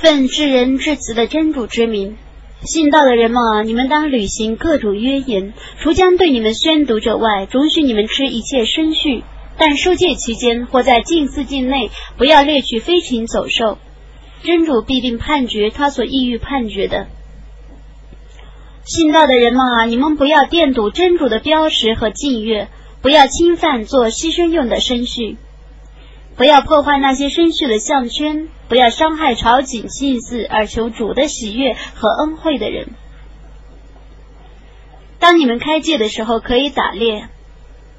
奉至仁至慈的真主之名，信道的人们啊，你们当履行各种约言，除将对你们宣读者外，准许你们吃一切生畜。但受戒期间或在禁寺境内，不要猎取飞禽走兽。真主必定判决他所意欲判决的。信道的人们啊，你们不要玷渎真主的标识和禁月，不要侵犯做牺牲用的牲畜，不要破坏那些牲畜的项圈，不要伤害朝觐祭祀而求主的喜悦和恩惠的人。当你们开戒的时候，可以打猎。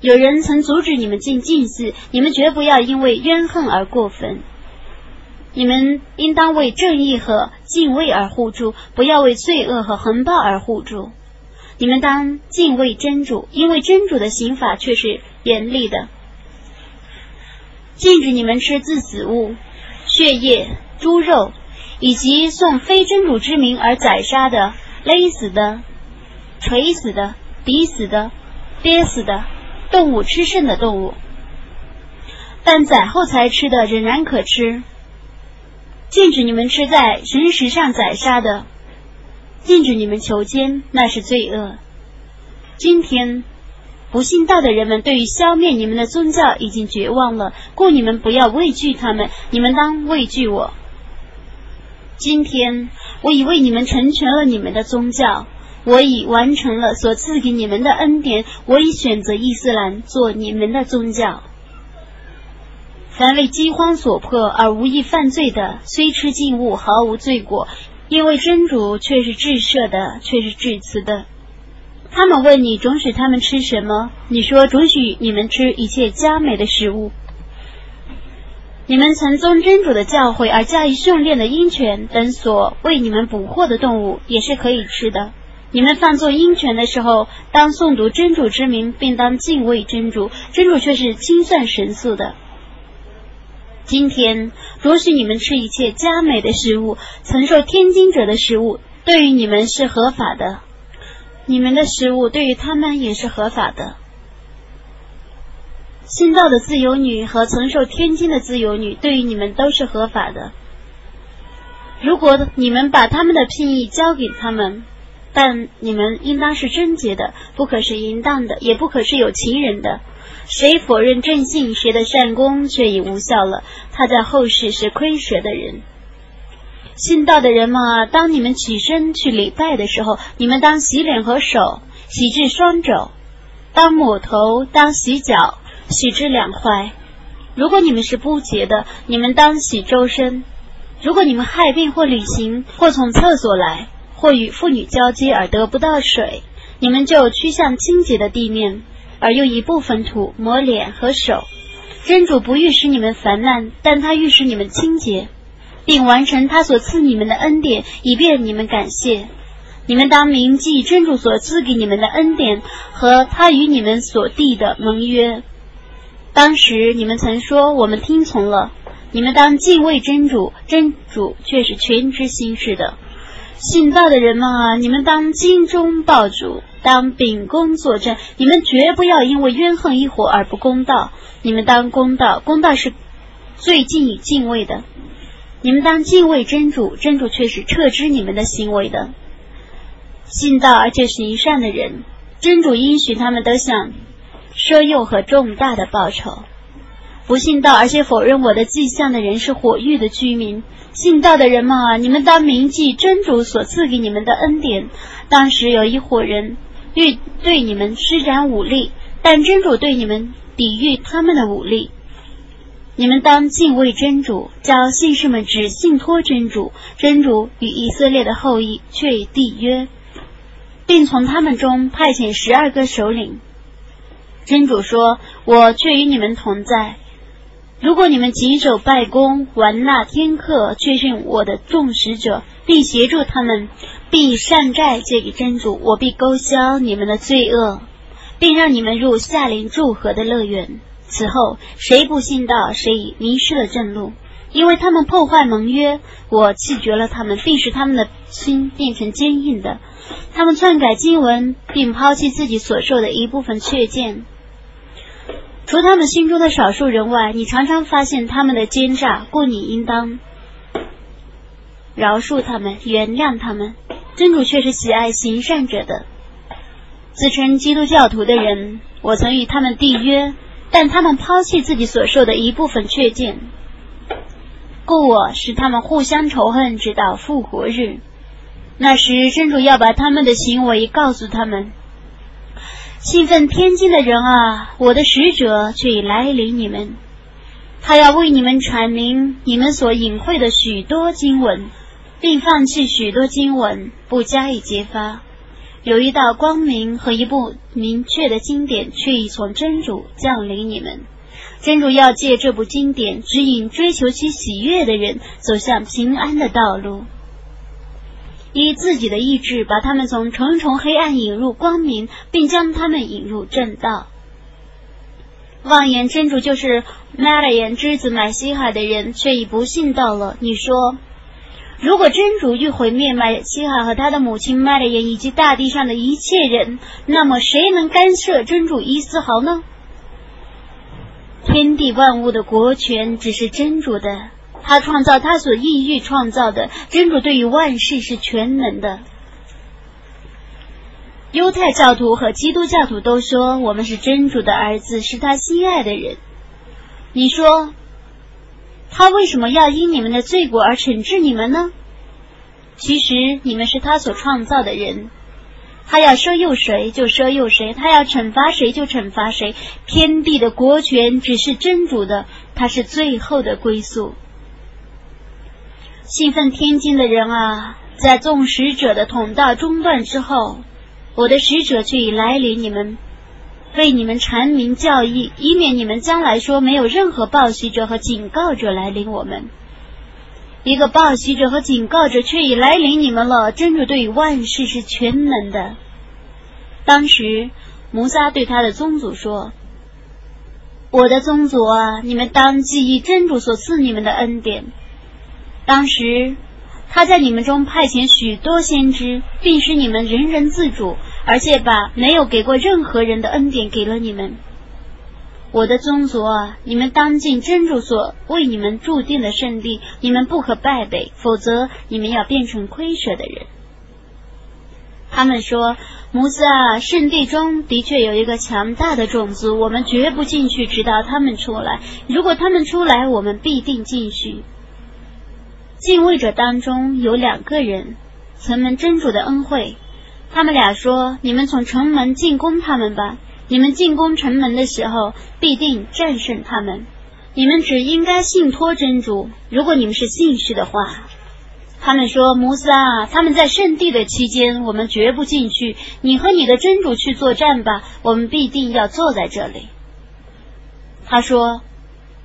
有人曾阻止你们进禁寺，你们绝不要因为怨恨而过分。你们应当为正义和敬畏而互助，不要为罪恶和横暴而互助。你们当敬畏真主，因为真主的刑法却是严厉的。禁止你们吃自死物、血液、猪肉，以及送非真主之名而宰杀的、勒死的、锤死的、抵死的、憋死的。动物吃剩的动物，但宰后才吃的仍然可吃。禁止你们吃在神石上宰杀的，禁止你们求奸，那是罪恶。今天不信道的人们对于消灭你们的宗教已经绝望了，故你们不要畏惧他们，你们当畏惧我。今天我已为你们成全了你们的宗教。我已完成了所赐给你们的恩典，我已选择伊斯兰做你们的宗教。凡为饥荒所迫而无意犯罪的，虽吃禁物毫无罪过，因为真主却是至赦的，却是至慈的。他们问你准许他们吃什么？你说准许你们吃一切佳美的食物。你们曾遵真主的教诲而加以训练的鹰犬等所为你们捕获的动物，也是可以吃的。你们放纵鹰犬的时候，当诵读真主之名，并当敬畏真主。真主却是清算神速的。今天允许你们吃一切佳美的食物，曾受天经者的食物，对于你们是合法的；你们的食物对于他们也是合法的。新到的自由女和曾受天经的自由女，对于你们都是合法的。如果你们把他们的聘意交给他们。但你们应当是贞洁的，不可是淫荡的，也不可是有情人的。谁否认正信，谁的善功却已无效了。他在后世是亏折的人。信道的人们啊，当你们起身去礼拜的时候，你们当洗脸和手，洗至双肘；当抹头，当洗脚，洗至两踝。如果你们是不洁的，你们当洗周身。如果你们害病或旅行或从厕所来。或与妇女交接而得不到水，你们就趋向清洁的地面，而用一部分土抹脸和手。真主不欲使你们烦难，但他欲使你们清洁，并完成他所赐你们的恩典，以便你们感谢。你们当铭记真主所赐给你们的恩典和他与你们所缔的盟约。当时你们曾说：“我们听从了。”你们当敬畏真主，真主却是全知心事的。信道的人们啊，你们当精忠报主，当秉公作证。你们绝不要因为怨恨一伙而不公道。你们当公道，公道是最敬以敬畏的。你们当敬畏真主，真主却是撤知你们的行为的。信道而且行善的人，真主应许他们得享奢诱和重大的报酬。不信道而且否认我的迹象的人，是火狱的居民。信道的人们啊，你们当铭记真主所赐给你们的恩典。当时有一伙人欲对你们施展武力，但真主对你们抵御他们的武力。你们当敬畏真主，叫信士们只信托真主。真主与以色列的后裔却已缔约，并从他们中派遣十二个首领。真主说：“我却与你们同在。”如果你们谨守拜功、玩纳天客，确信我的众使者，并协助他们，并善债借给真主，我必勾销你们的罪恶，并让你们入夏林祝贺的乐园。此后，谁不信道，谁迷失了正路，因为他们破坏盟约，我弃绝了他们，并使他们的心变成坚硬的。他们篡改经文，并抛弃自己所受的一部分确见。除他们心中的少数人外，你常常发现他们的奸诈，故你应当饶恕他们，原谅他们。真主却是喜爱行善者的。自称基督教徒的人，我曾与他们缔约，但他们抛弃自己所受的一部分确见，故我使他们互相仇恨，直到复活日。那时，真主要把他们的行为告诉他们。兴奋天经的人啊，我的使者却已来临你们，他要为你们阐明你们所隐晦的许多经文，并放弃许多经文，不加以揭发。有一道光明和一部明确的经典，却已从真主降临你们。真主要借这部经典指引追求其喜悦的人走向平安的道路。以自己的意志把他们从重重黑暗引入光明，并将他们引入正道。妄言真主就是麦勒言之子买西海的人，却已不信到了。你说，如果真主欲毁灭买西哈和他的母亲麦勒言以及大地上的一切人，那么谁能干涉真主一丝毫呢？天地万物的国权只是真主的。他创造他所意欲创造的，真主对于万事是全能的。犹太教徒和基督教徒都说我们是真主的儿子，是他心爱的人。你说，他为什么要因你们的罪过而惩治你们呢？其实你们是他所创造的人，他要收诱谁就收诱谁，他要惩罚谁就惩罚谁。天地的国权只是真主的，他是最后的归宿。兴奋天津的人啊，在众使者的统道中断之后，我的使者却已来临你们，为你们阐明教义，以免你们将来说没有任何报喜者和警告者来临我们。一个报喜者和警告者却已来临你们了。真主对于万事是全能的。当时，摩萨对他的宗族说：“我的宗族啊，你们当记忆真主所赐你们的恩典。”当时，他在你们中派遣许多先知，并使你们人人自主，而且把没有给过任何人的恩典给了你们。我的宗族啊，你们当尽真主所为你们注定的圣地，你们不可败北，否则你们要变成亏舍的人。他们说：“摩斯啊，圣地中的确有一个强大的种子，我们绝不进去，直到他们出来。如果他们出来，我们必定进去。”敬畏者当中有两个人曾蒙真主的恩惠，他们俩说：“你们从城门进攻他们吧，你们进攻城门的时候必定战胜他们。你们只应该信托真主，如果你们是信士的话。”他们说：“摩斯啊，他们在圣地的期间，我们绝不进去。你和你的真主去作战吧，我们必定要坐在这里。”他说。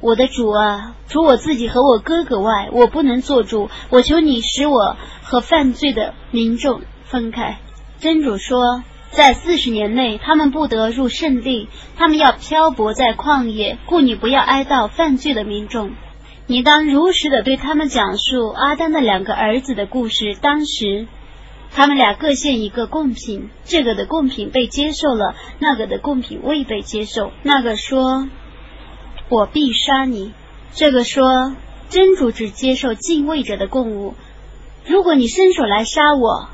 我的主啊，除我自己和我哥哥外，我不能做主。我求你使我和犯罪的民众分开。真主说，在四十年内，他们不得入圣地，他们要漂泊在旷野，故你不要哀悼犯罪的民众。你当如实的对他们讲述阿丹的两个儿子的故事。当时，他们俩各献一个贡品，这个的贡品被接受了，那个的贡品未被接受。那个说。我必杀你。这个说真主只接受敬畏者的贡物。如果你伸手来杀我，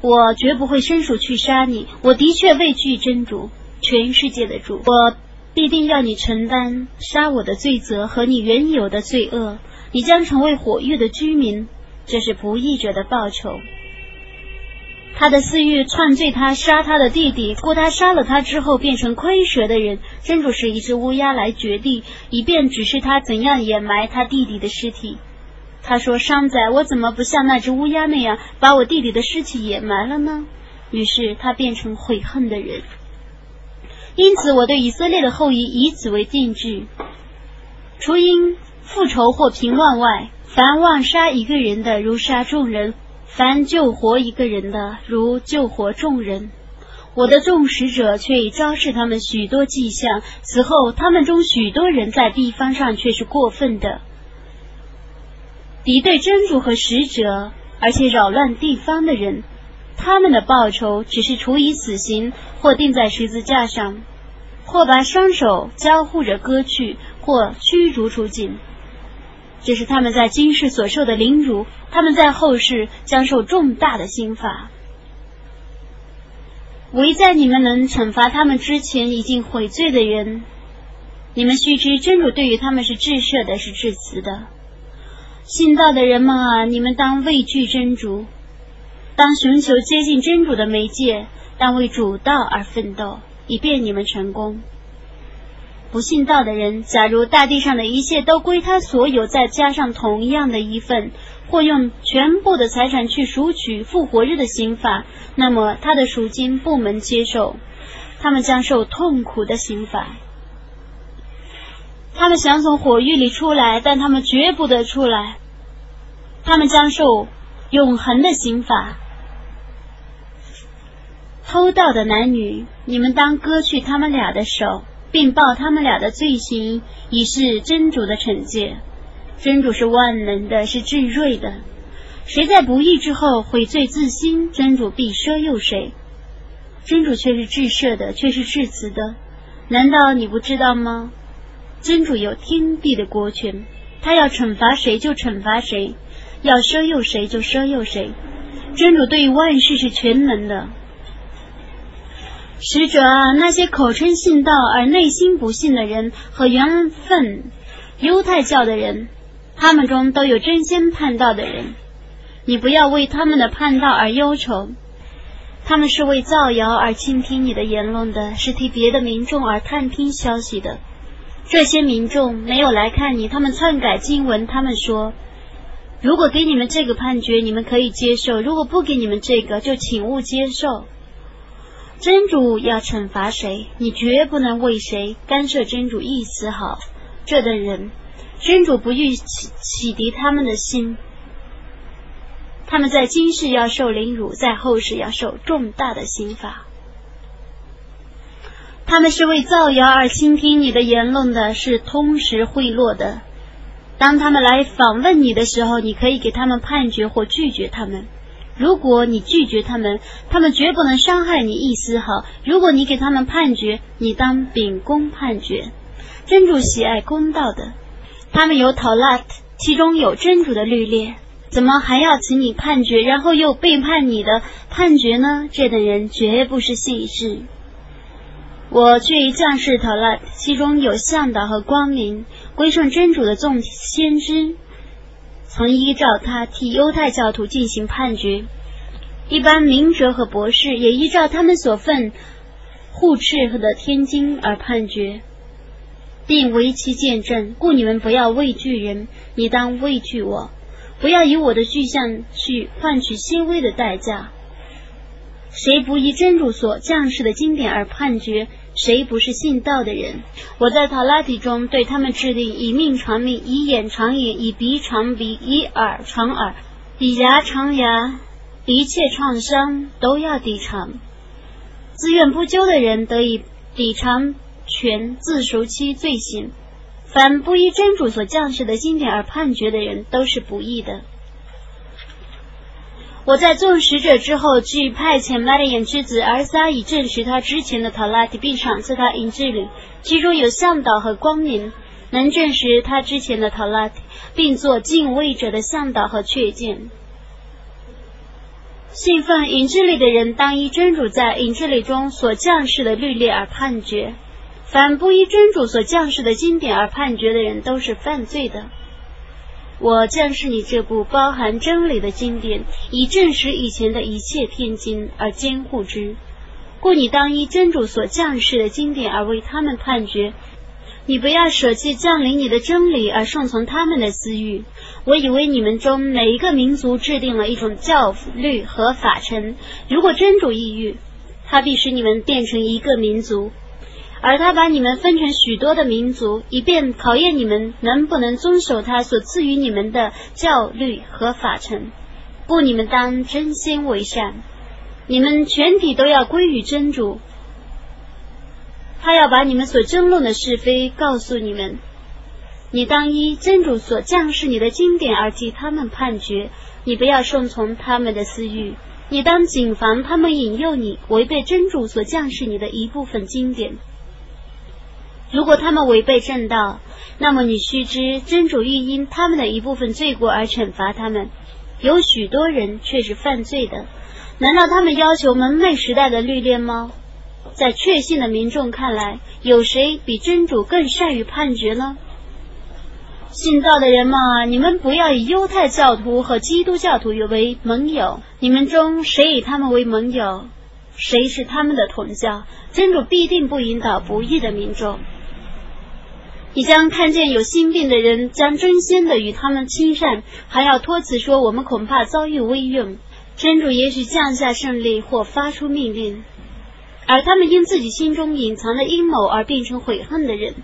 我绝不会伸手去杀你。我的确畏惧真主，全世界的主。我必定要你承担杀我的罪责和你原有的罪恶。你将成为火域的居民，这是不义者的报酬。他的私欲篡罪，他杀他的弟弟，故他杀了他之后变成亏蛇的人。真主是一只乌鸦来掘地，以便指示他怎样掩埋他弟弟的尸体。他说：“商仔，我怎么不像那只乌鸦那样把我弟弟的尸体掩埋了呢？”于是他变成悔恨的人。因此，我对以色列的后裔以此为定制：除因复仇或平乱外，凡妄杀一个人的，如杀众人。凡救活一个人的，如救活众人；我的众使者却已昭示他们许多迹象。此后，他们中许多人在地方上却是过分的，敌对真主和使者，而且扰乱地方的人。他们的报酬只是处以死刑，或钉在十字架上，或把双手交互着割去，或驱逐出境。这是他们在今世所受的凌辱，他们在后世将受重大的刑罚。唯在你们能惩罚他们之前，已经悔罪的人，你们须知真主对于他们是至赦的，是至慈的。信道的人们啊，你们当畏惧真主，当寻求接近真主的媒介，当为主道而奋斗，以便你们成功。不信道的人，假如大地上的一切都归他所有，再加上同样的一份，或用全部的财产去赎取复活日的刑罚，那么他的赎金不能接受，他们将受痛苦的刑罚。他们想从火狱里出来，但他们绝不得出来，他们将受永恒的刑罚。偷盗的男女，你们当割去他们俩的手。并报他们俩的罪行，以示真主的惩戒。真主是万能的，是至睿的。谁在不义之后悔罪自新，真主必赦宥谁。真主却是至赦的，却是至慈的。难道你不知道吗？真主有天地的国权，他要惩罚谁就惩罚谁，要赦宥谁就赦宥谁。真主对于万事是全能的。使者啊，那些口称信道而内心不信的人和缘分犹太教的人，他们中都有真心叛道的人。你不要为他们的叛道而忧愁，他们是为造谣而倾听你的言论的，是替别的民众而探听消息的。这些民众没有来看你，他们篡改经文。他们说：“如果给你们这个判决，你们可以接受；如果不给你们这个，就请勿接受。”真主要惩罚谁，你绝不能为谁干涉真主一丝好。这等人，真主不欲启启迪他们的心，他们在今世要受凌辱，在后世要受重大的刑罚。他们是为造谣而倾听你的言论的，是通识贿赂的。当他们来访问你的时候，你可以给他们判决或拒绝他们。如果你拒绝他们，他们绝不能伤害你一丝毫。如果你给他们判决，你当秉公判决。真主喜爱公道的，他们有讨拉，其中有真主的律例，怎么还要请你判决，然后又背叛你的判决呢？这等人绝不是信士。我却将士讨拉，其中有向导和光明，归顺真主的众先知。曾依照他替犹太教徒进行判决，一般明哲和博士也依照他们所分护斥的天经而判决，并为其见证。故你们不要畏惧人，你当畏惧我；不要以我的具象去换取轻微的代价。谁不依真主所降世的经典而判决？谁不是信道的人？我在塔拉提中对他们制定以命偿命，以眼偿眼，以鼻偿鼻，以耳偿耳，以牙偿牙，一切创伤都要抵偿。自愿不究的人得以抵偿全自赎其罪行。凡不依真主所降世的经典而判决的人，都是不义的。我在众使者之后，据派遣玛利亚之子尔撒，以证实他之前的塔拉提，并赏赐他银质领，其中有向导和光明，能证实他之前的塔拉提，并做敬畏者的向导和确见。信奉银质里的人，当依真主在银质里中所降世的律例而判决；凡不依真主所降世的经典而判决的人，都是犯罪的。我将是你这部包含真理的经典，以证实以前的一切天经而监护之。故你当依真主所降世的经典而为他们判决。你不要舍弃降临你的真理而顺从他们的私欲。我以为你们中每一个民族制定了一种教律和法程。如果真主抑郁，他必使你们变成一个民族。而他把你们分成许多的民族，以便考验你们能不能遵守他所赐予你们的教律和法程。故你们当真心为善，你们全体都要归于真主。他要把你们所争论的是非告诉你们。你当依真主所降示你的经典而替他们判决。你不要顺从他们的私欲。你当谨防他们引诱你违背真主所降示你的一部分经典。如果他们违背正道，那么你须知，真主欲因他们的一部分罪过而惩罚他们。有许多人却是犯罪的，难道他们要求蒙昧时代的律练吗？在确信的民众看来，有谁比真主更善于判决呢？信道的人嘛，你们不要以犹太教徒和基督教徒为盟友。你们中谁以他们为盟友，谁是他们的同教，真主必定不引导不义的民众。你将看见有心病的人将争先的与他们亲善，还要托辞说我们恐怕遭遇危用。真主也许降下胜利或发出命令。而他们因自己心中隐藏的阴谋而变成悔恨的人，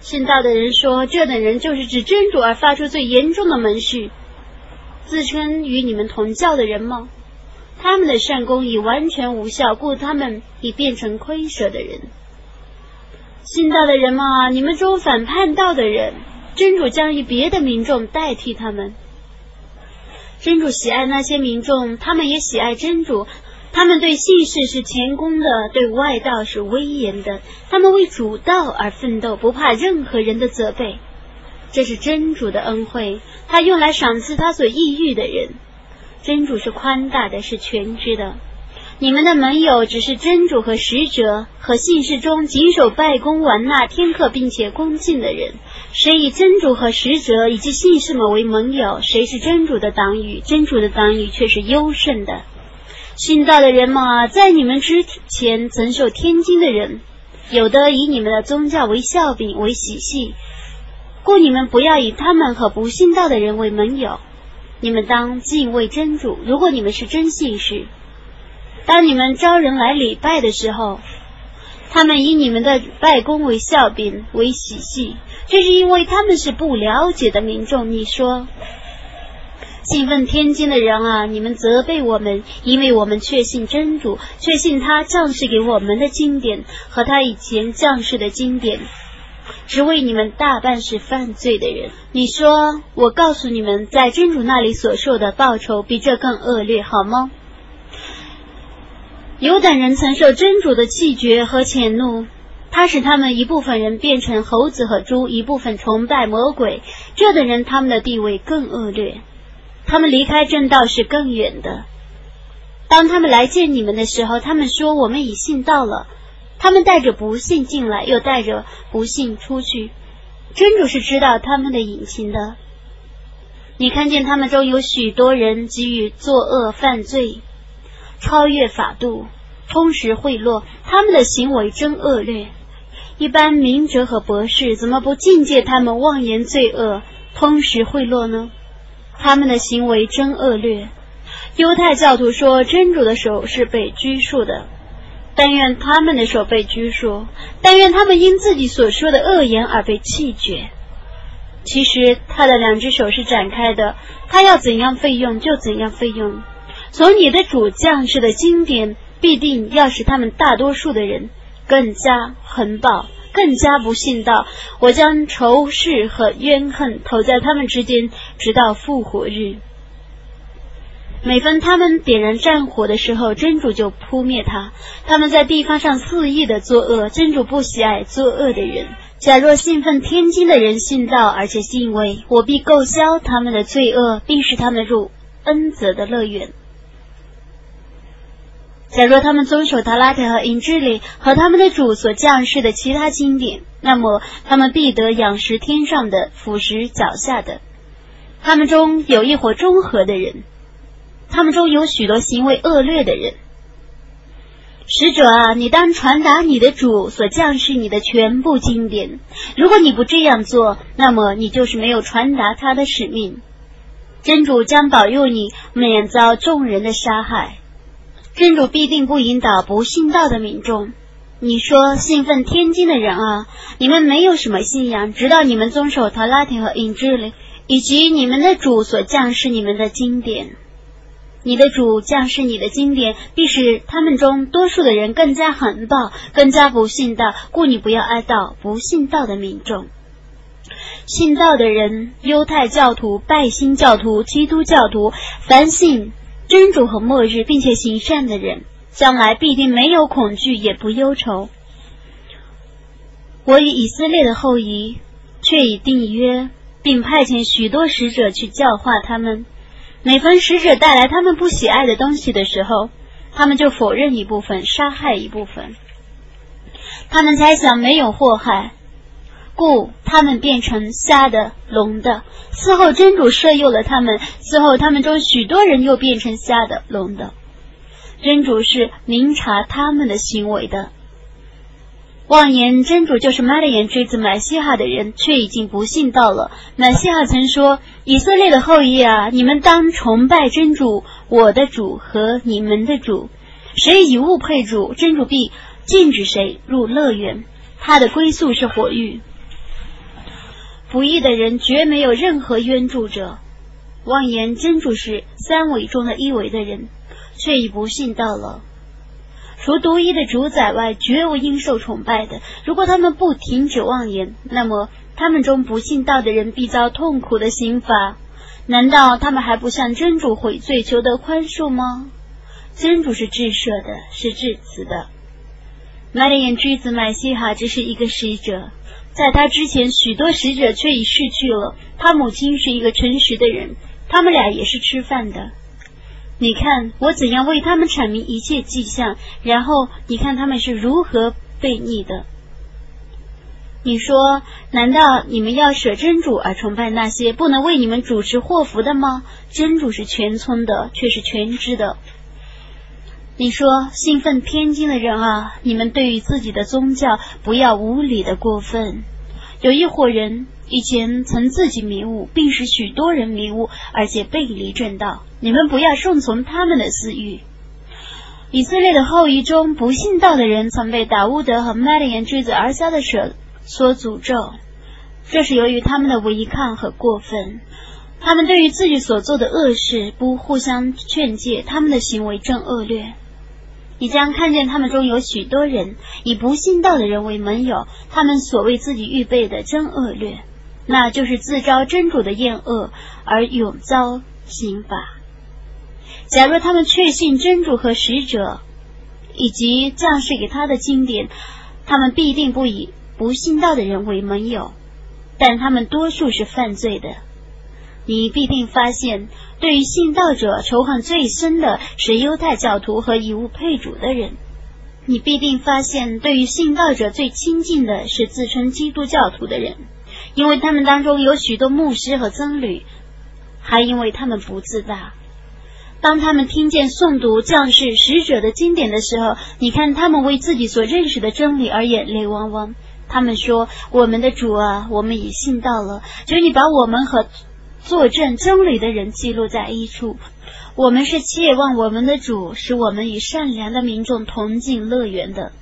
信道的人说，这等人就是指真主而发出最严重的门序，自称与你们同教的人吗？他们的善功已完全无效，故他们已变成亏舍的人。信道的人吗？你们中反叛道的人，真主将以别的民众代替他们。真主喜爱那些民众，他们也喜爱真主。他们对信士是谦恭的，对外道是威严的。他们为主道而奋斗，不怕任何人的责备。这是真主的恩惠，他用来赏赐他所抑郁的人。真主是宽大的，是全知的。你们的盟友只是真主和使者和信士中谨守拜功、完纳天课并且恭敬的人。谁以真主和使者以及信士们为盟友，谁是真主的党羽。真主的党羽却是优胜的。信道的人嘛，在你们之前曾受天经的人，有的以你们的宗教为笑柄为喜戏，故你们不要以他们和不信道的人为盟友。你们当敬畏真主。如果你们是真信士，当你们招人来礼拜的时候，他们以你们的拜功为笑柄为喜戏，这是因为他们是不了解的民众。你说。信奉天经的人啊，你们责备我们，因为我们确信真主，确信他降世给我们的经典和他以前降世的经典，只为你们大半是犯罪的人。你说，我告诉你们，在真主那里所受的报酬比这更恶劣，好吗？有等人曾受真主的气绝和谴怒，他使他们一部分人变成猴子和猪，一部分崇拜魔鬼。这等人他们的地位更恶劣。他们离开正道是更远的。当他们来见你们的时候，他们说：“我们已信到了。”他们带着不信进来，又带着不信出去。真主是知道他们的隐情的。你看见他们中有许多人给予作恶犯罪，超越法度，充实贿赂，他们的行为真恶劣。一般明哲和博士怎么不境界他们妄言罪恶，通识贿赂呢？他们的行为真恶劣。犹太教徒说，真主的手是被拘束的，但愿他们的手被拘束，但愿他们因自己所说的恶言而被弃绝。其实他的两只手是展开的，他要怎样费用就怎样费用。从你的主将士的经典，必定要使他们大多数的人更加横暴。更加不信道，我将仇视和怨恨投在他们之间，直到复活日。每逢他们点燃战火的时候，真主就扑灭他。他们在地方上肆意的作恶，真主不喜爱作恶的人。假若信奉天经的人信道，而且信畏，我必购销他们的罪恶，并使他们入恩泽的乐园。假若他们遵守塔拉特和引之里和他们的主所降世的其他经典，那么他们必得仰食天上的，俯食脚下的。他们中有一伙中和的人，他们中有许多行为恶劣的人。使者啊，你当传达你的主所降世你的全部经典。如果你不这样做，那么你就是没有传达他的使命。真主将保佑你免遭众人的杀害。真主必定不引导不信道的民众。你说信奉天经的人啊，你们没有什么信仰，直到你们遵守塔拉提和印智里，以及你们的主所降世你们的经典。你的主降世你的经典，必使他们中多数的人更加狠暴，更加不信道。故你不要哀悼不信道的民众。信道的人，犹太教徒、拜新教徒、基督教徒，凡信。真主和末日，并且行善的人，将来必定没有恐惧，也不忧愁。我与以色列的后裔却已订约，并派遣许多使者去教化他们。每逢使者带来他们不喜爱的东西的时候，他们就否认一部分，杀害一部分。他们猜想没有祸害，故他们变成瞎的、聋的。此后真主赦诱了他们，此后他们中许多人又变成瞎的、聋的。真主是明察他们的行为的。妄言真主就是玛利亚之子买西哈的人，却已经不信道了。买西哈曾说：“以色列的后裔啊，你们当崇拜真主，我的主和你们的主。谁以物配主，真主必禁止谁入乐园。他的归宿是火狱。不义的人绝没有任何冤助者。妄言真主是三位中的一位的人，却已不信道了。”除独一的主宰外，绝无应受崇拜的。如果他们不停止妄言，那么他们中不信道的人必遭痛苦的刑罚。难道他们还不向真主悔罪，求得宽恕吗？真主是至赦的，是至慈的。玛利亚之子麦西哈只是一个使者，在他之前，许多使者却已逝去了。他母亲是一个诚实的人，他们俩也是吃饭的。你看我怎样为他们阐明一切迹象，然后你看他们是如何悖逆的。你说，难道你们要舍真主而崇拜那些不能为你们主持祸福的吗？真主是全村的，却是全知的。你说，兴奋天津的人啊，你们对于自己的宗教不要无理的过分。有一伙人。以前曾自己迷雾，并使许多人迷雾，而且背离正道。你们不要顺从他们的私欲。以色列的后裔中不信道的人，曾被达乌德和麦利延之子而下的蛇所诅咒。这是由于他们的违抗和过分。他们对于自己所做的恶事不互相劝诫，他们的行为正恶劣。你将看见他们中有许多人以不信道的人为盟友，他们所为自己预备的真恶劣。那就是自招真主的厌恶而永遭刑罚。假若他们确信真主和使者以及降世给他的经典，他们必定不以不信道的人为盟友。但他们多数是犯罪的。你必定发现，对于信道者仇恨最深的是犹太教徒和以物配主的人。你必定发现，对于信道者最亲近的是自称基督教徒的人。因为他们当中有许多牧师和僧侣，还因为他们不自大。当他们听见诵读将士使者的经典的时候，你看他们为自己所认识的真理而眼泪汪汪。他们说：“我们的主啊，我们已信到了，求你把我们和作证真理的人记录在一处。我们是切望我们的主使我们与善良的民众同进乐园的。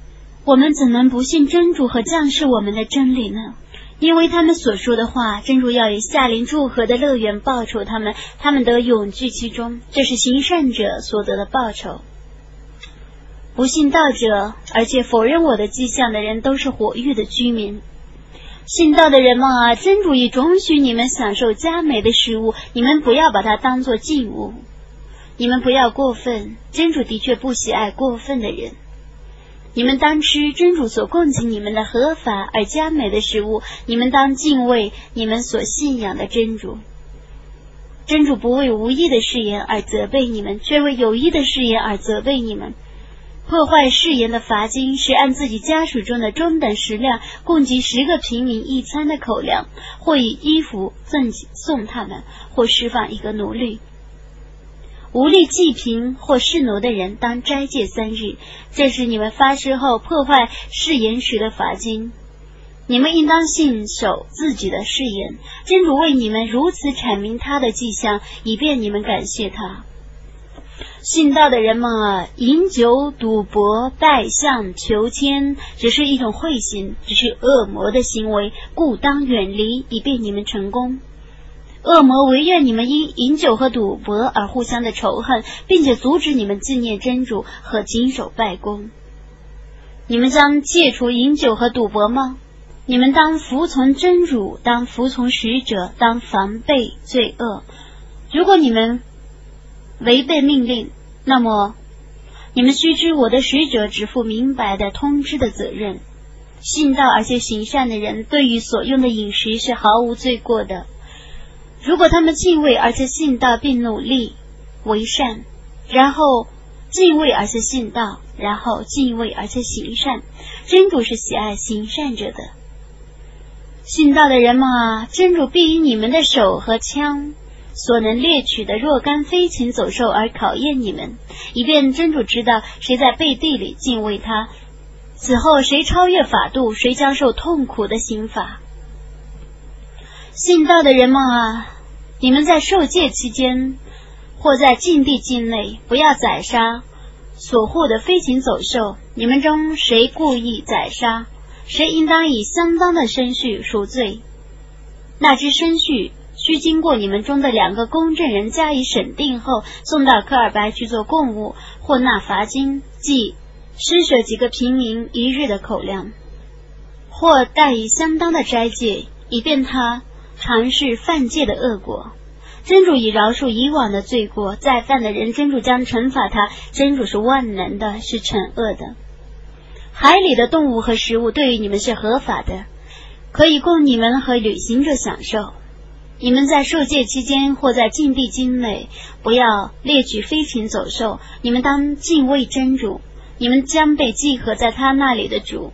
我们怎能不信真主和将士我们的真理呢？”因为他们所说的话，真主要以夏林祝贺的乐园报酬他们，他们得永居其中，这是行善者所得的报酬。不信道者，而且否认我的迹象的人，都是火狱的居民。信道的人们啊，真主已准许你们享受佳美的食物，你们不要把它当做禁物，你们不要过分，真主的确不喜爱过分的人。你们当吃真主所供给你们的合法而佳美的食物，你们当敬畏你们所信仰的真主。真主不为无意的誓言而责备你们，却为有意的誓言而责备你们。破坏誓言的罚金是按自己家属中的中等食量供给十个平民一餐的口粮，或以衣服赠送他们，或释放一个奴隶。无力济贫或侍奴的人，当斋戒三日，这是你们发誓后破坏誓言时的罚金。你们应当信守自己的誓言。真主为你们如此阐明他的迹象，以便你们感谢他。信道的人们啊，饮酒、赌博、拜相、求签，只是一种会行，只是恶魔的行为，故当远离，以便你们成功。恶魔唯愿你们因饮酒和赌博而互相的仇恨，并且阻止你们纪念真主和谨守拜功。你们将戒除饮酒和赌博吗？你们当服从真主，当服从使者，当防备罪恶。如果你们违背命令，那么你们须知我的使者只负明白的通知的责任。信道而且行善的人，对于所用的饮食是毫无罪过的。如果他们敬畏而且信道，并努力为善，然后敬畏而且信道，然后敬畏而且行善，真主是喜爱行善者的。信道的人们啊，真主必以你们的手和枪所能猎取的若干飞禽走兽而考验你们，以便真主知道谁在背地里敬畏他。此后，谁超越法度，谁将受痛苦的刑罚。信道的人们啊，你们在受戒期间，或在禁地境内，不要宰杀所获的飞禽走兽。你们中谁故意宰杀，谁应当以相当的牲畜赎罪。那只牲畜需经过你们中的两个公证人加以审定后，送到科尔白去做供物，或纳罚金，即。施舍几个平民一日的口粮，或带以相当的斋戒，以便他尝试犯戒的恶果。真主已饶恕以往的罪过，再犯的人，真主将惩罚他。真主是万能的，是惩恶的。海里的动物和食物对于你们是合法的，可以供你们和旅行者享受。你们在受戒期间或在禁地境内，不要猎取飞禽走兽。你们当敬畏真主。你们将被集合在他那里的主，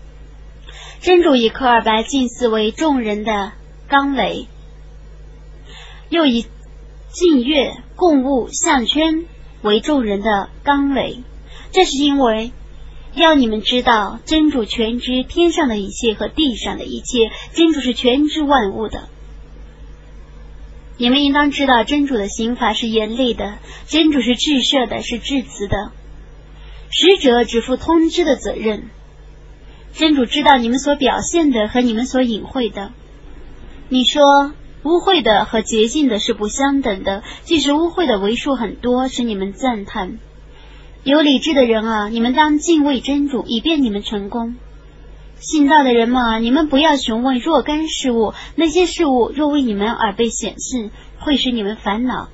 真主以科尔白近似为众人的纲围，又以净月供物项圈为众人的纲围。这是因为要你们知道，真主全知天上的一切和地上的一切，真主是全知万物的。你们应当知道，真主的刑罚是严厉的，真主是至赦的，是至慈的。使者只负通知的责任。真主知道你们所表现的和你们所隐晦的。你说污秽的和洁净的是不相等的，即使污秽的为数很多，使你们赞叹。有理智的人啊，你们当敬畏真主，以便你们成功。信道的人们啊，你们不要询问若干事物，那些事物若为你们而被显示，会使你们烦恼。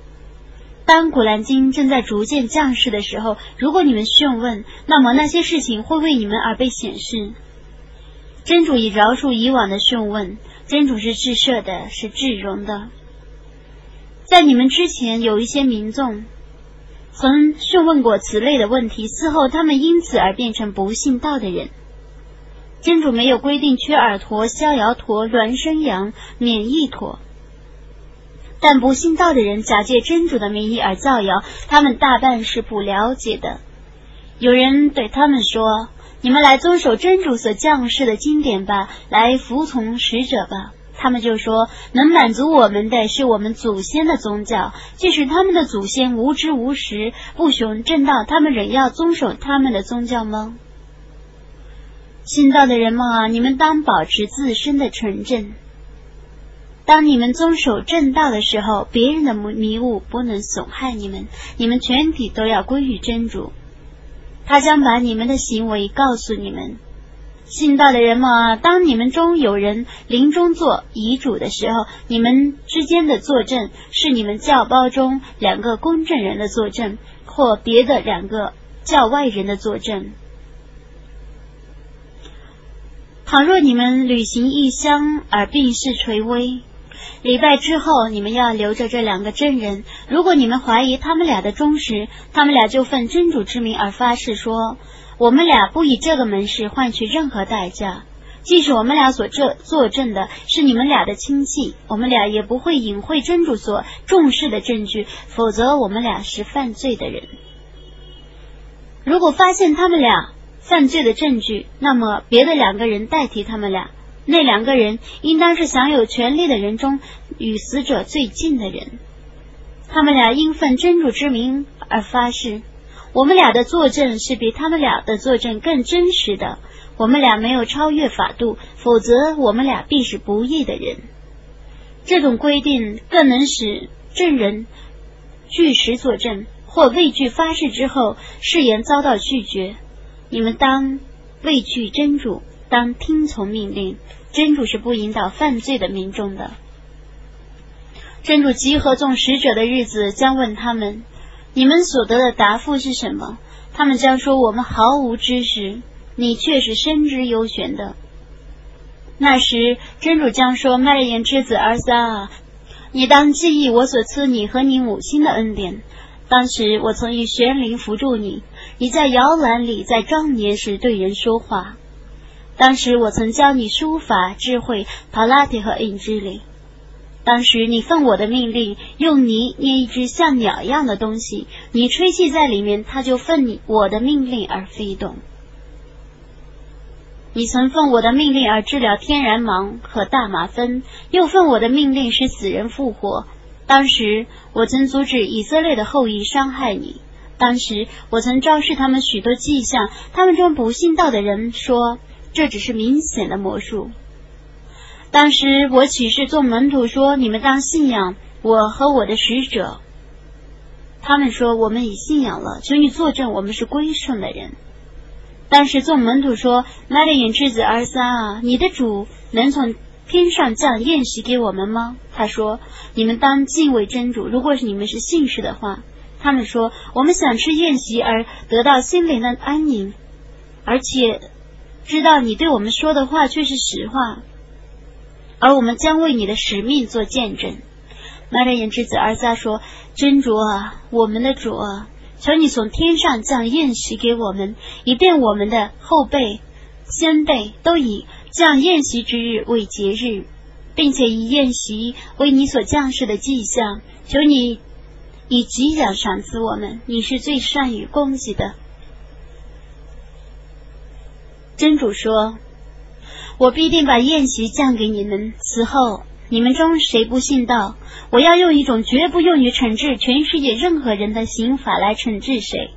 当古兰经正在逐渐降世的时候，如果你们询问，那么那些事情会为你们而被显示。真主已饶恕以往的询问，真主是至赦的，是至容的。在你们之前，有一些民众曾询问过此类的问题，事后他们因此而变成不信道的人。真主没有规定缺耳驼、逍遥驼、孪生羊、免疫驼。但不信道的人假借真主的名义而造谣，他们大半是不了解的。有人对他们说：“你们来遵守真主所降世的经典吧，来服从使者吧。”他们就说：“能满足我们的是我们祖先的宗教，即使他们的祖先无知无识、不雄正道，他们仍要遵守他们的宗教吗？”信道的人们啊，你们当保持自身的纯正。当你们遵守正道的时候，别人的迷雾不能损害你们。你们全体都要归于真主，他将把你们的行为告诉你们。信道的人们啊，当你们中有人临终做遗嘱的时候，你们之间的作证是你们教包中两个公证人的作证，或别的两个教外人的作证。倘若你们旅行异乡而病逝垂危。礼拜之后，你们要留着这两个证人。如果你们怀疑他们俩的忠实，他们俩就奉真主之名而发誓说：“我们俩不以这个门市换取任何代价。即使我们俩所这作证的是你们俩的亲戚，我们俩也不会隐晦真主所重视的证据，否则我们俩是犯罪的人。如果发现他们俩犯罪的证据，那么别的两个人代替他们俩。”那两个人应当是享有权利的人中与死者最近的人。他们俩因奉真主之名而发誓，我们俩的作证是比他们俩的作证更真实的。我们俩没有超越法度，否则我们俩必是不义的人。这种规定更能使证人据实作证，或畏惧发誓之后誓言遭到拒绝。你们当畏惧真主。当听从命令，真主是不引导犯罪的民众的。真主集合众使者的日子，将问他们：你们所得的答复是什么？他们将说：我们毫无知识，你却是深知幽玄的。那时真主将说：“麦勒言之子儿撒，你当记忆我所赐你和你母亲的恩典。当时我曾以玄灵扶助你，你在摇篮里，在壮年时对人说话。当时我曾教你书法、智慧、帕拉提和印之里。当时你奉我的命令，用泥捏一只像鸟一样的东西，你吹气在里面，它就奉你我的命令而飞动。”你曾奉我的命令而治疗天然盲和大麻风，又奉我的命令使死人复活。当时我曾阻止以色列的后裔伤害你。当时我曾昭示他们许多迹象，他们中不信道的人说这只是明显的魔术。当时我启示众门徒说：你们当信仰我和我的使者。他们说我们已信仰了，求你作证，我们是归顺的人。但是众门徒说：“麦勒隐之子儿撒啊，你的主能从天上降宴席给我们吗？”他说：“你们当敬畏真主。如果是你们是信士的话，他们说我们想吃宴席而得到心灵的安宁，而且知道你对我们说的话却是实话，而我们将为你的使命做见证。”麦勒隐之子儿撒说：“真主啊，我们的主啊。”求你从天上降宴席给我们，以便我们的后辈、先辈都以降宴席之日为节日，并且以宴席为你所降世的迹象。求你以吉奖赏赐我们，你是最善于供给的。真主说：“我必定把宴席降给你们。此后。”你们中谁不信道？我要用一种绝不用于惩治全世界任何人的刑法来惩治谁？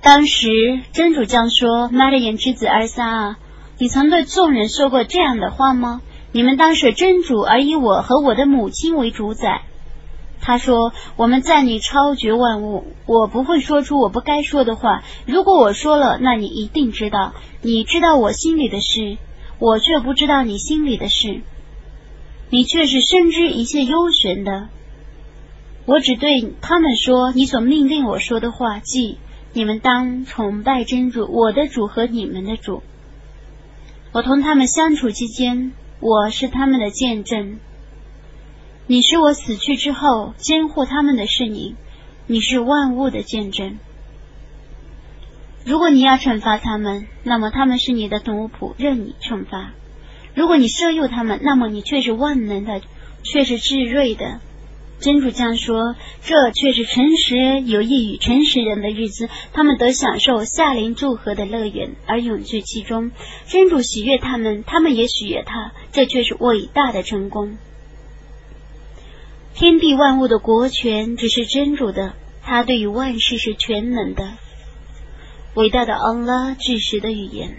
当时真主将说：“玛利亚之子尔撒啊，你曾对众人说过这样的话吗？你们当是真主而以我和我的母亲为主宰。”他说：“我们在你超绝万物，我不会说出我不该说的话。如果我说了，那你一定知道。你知道我心里的事，我却不知道你心里的事。”你却是深知一切幽玄的。我只对他们说你所命令我说的话，即你们当崇拜真主，我的主和你们的主。我同他们相处期间，我是他们的见证。你是我死去之后监护他们的是你，你是万物的见证。如果你要惩罚他们，那么他们是你的奴仆，任你惩罚。如果你赦诱他们，那么你却是万能的，却是智睿的。真主将说：“这却是诚实有益于诚实人的日子，他们得享受夏林祝贺的乐园，而永居其中。真主喜悦他们，他们也喜悦他，这却是伟大的成功。天地万物的国权只是真主的，他对于万事是全能的。伟大的安拉，至实的语言。”